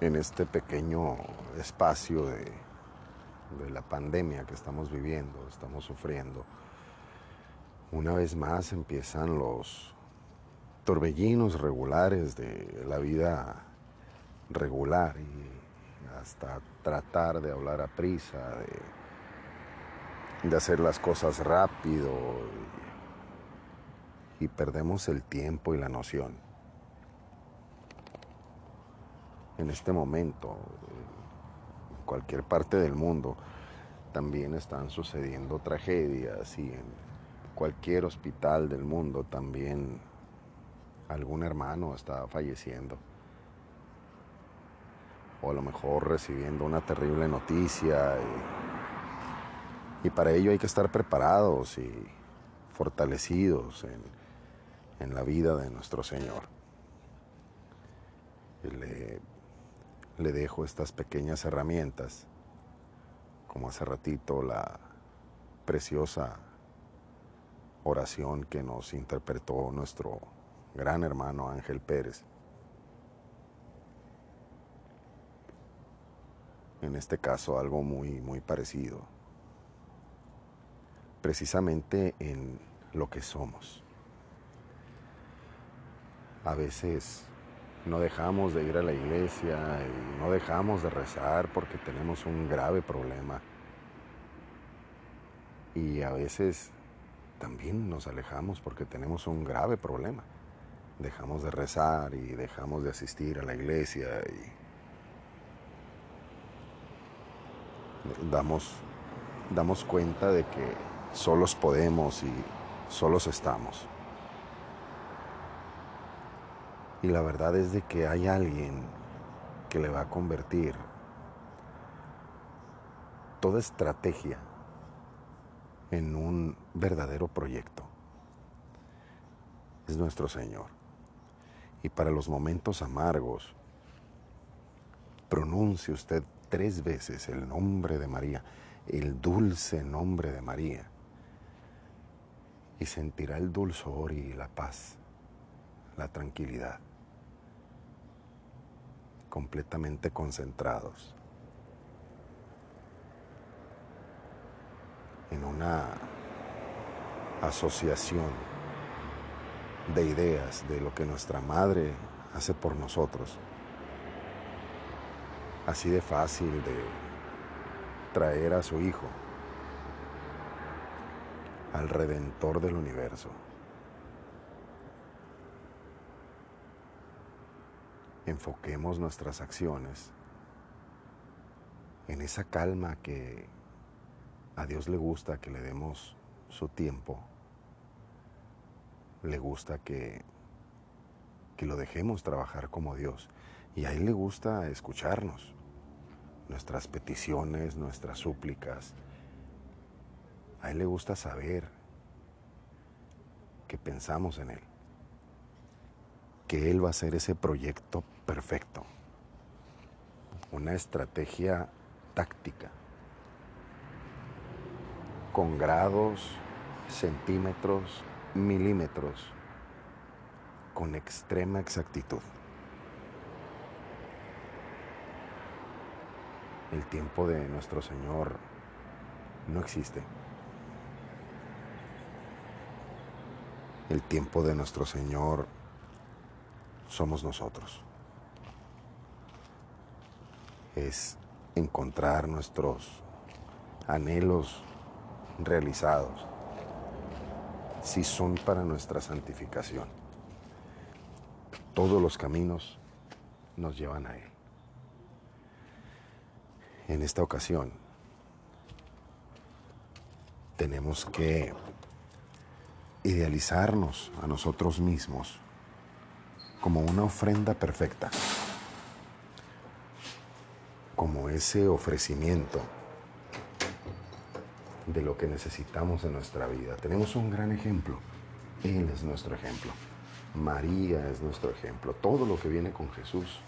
en este pequeño espacio de, la pandemia que estamos viviendo, estamos sufriendo, una vez más empiezan los torbellinos regulares de la vida regular y hasta tratar de hablar a prisa, de, hacer las cosas rápido y perdemos el tiempo y la noción. En este momento, en cualquier parte del mundo, también están sucediendo tragedias y en cualquier hospital del mundo también algún hermano está falleciendo o a lo mejor recibiendo una terrible noticia. Y, para ello hay que estar preparados y fortalecidos en, en la vida de nuestro Señor. Le, le dejo estas pequeñas herramientas, como hace ratito la preciosa oración que nos interpretó nuestro gran hermano Ángel Pérez. en este caso algo muy, muy parecido, precisamente en lo que somos. A veces no dejamos de ir a la iglesia y no dejamos de rezar porque tenemos un grave problema. Y a veces también nos alejamos porque tenemos un grave problema. Dejamos de rezar y dejamos de asistir a la iglesia y damos, damos cuenta de que solos podemos y solos estamos. Y la verdad es de que hay alguien que le va a convertir toda estrategia en un verdadero proyecto. Es nuestro Señor. Y para los momentos amargos, pronuncie usted tres veces el nombre de María, el dulce nombre de María, y sentirá el dulzor y la paz, la tranquilidad, completamente concentrados en una asociación de ideas de lo que nuestra madre hace por nosotros así de fácil de traer a su hijo al redentor del universo. Enfoquemos nuestras acciones en esa calma que a Dios le gusta que le demos su tiempo, le gusta que, que lo dejemos trabajar como Dios y a Él le gusta escucharnos nuestras peticiones, nuestras súplicas. A Él le gusta saber que pensamos en Él, que Él va a hacer ese proyecto perfecto, una estrategia táctica, con grados, centímetros, milímetros, con extrema exactitud. el tiempo de nuestro Señor no existe. El tiempo de nuestro Señor somos nosotros. Es encontrar nuestros anhelos realizados si son para nuestra santificación. Todos los caminos nos llevan a Él en esta ocasión tenemos que idealizarnos a nosotros mismos como una ofrenda perfecta, como ese ofrecimiento de lo que necesitamos en nuestra vida. Tenemos un gran ejemplo, Él es nuestro ejemplo, María es nuestro ejemplo, todo lo que viene con Jesús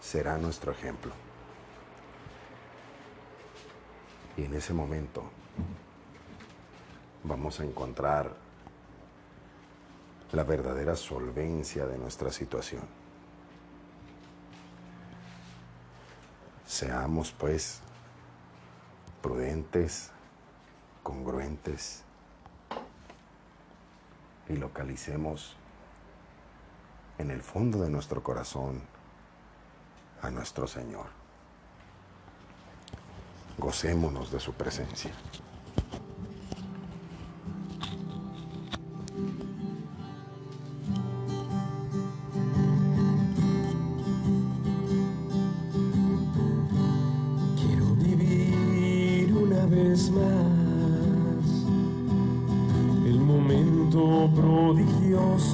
será nuestro ejemplo. Y en ese momento vamos a encontrar la verdadera solvencia de nuestra situación. Seamos pues prudentes, congruentes y localicemos en el fondo de nuestro corazón a nuestro Señor. Gocémonos de su presencia.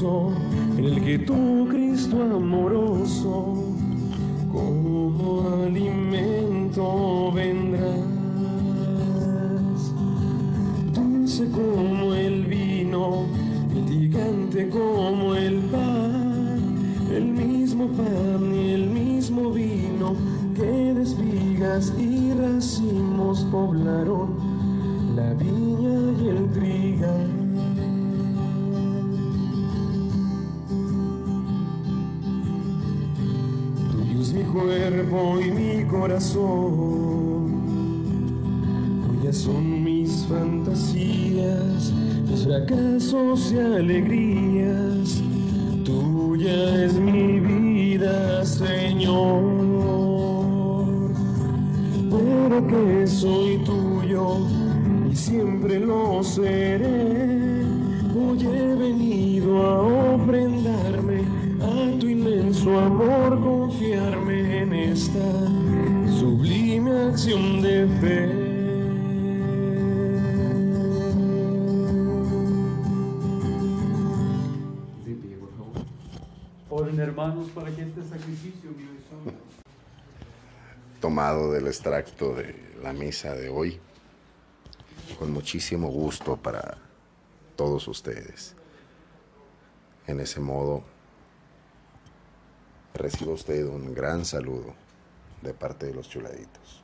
En el que tú, Cristo amoroso, como alimento vendrás, dulce como el vino, mitigante como el pan, el mismo pan y el mismo vino que de espigas y racimos poblaron la viña y el trigal. Cuerpo y mi corazón. Tuyas son mis fantasías, mis fracasos y alegrías. Tuya es mi vida, Señor. Pero que soy tuyo y siempre lo seré. Hoy he venido a ofrendarme a tu inmenso amor, esta sublime acción de fe. Oren hermanos para que este sacrificio mío tomado del extracto de la misa de hoy, con muchísimo gusto para todos ustedes. En ese modo, reciba usted un gran saludo de parte de los chuladitos.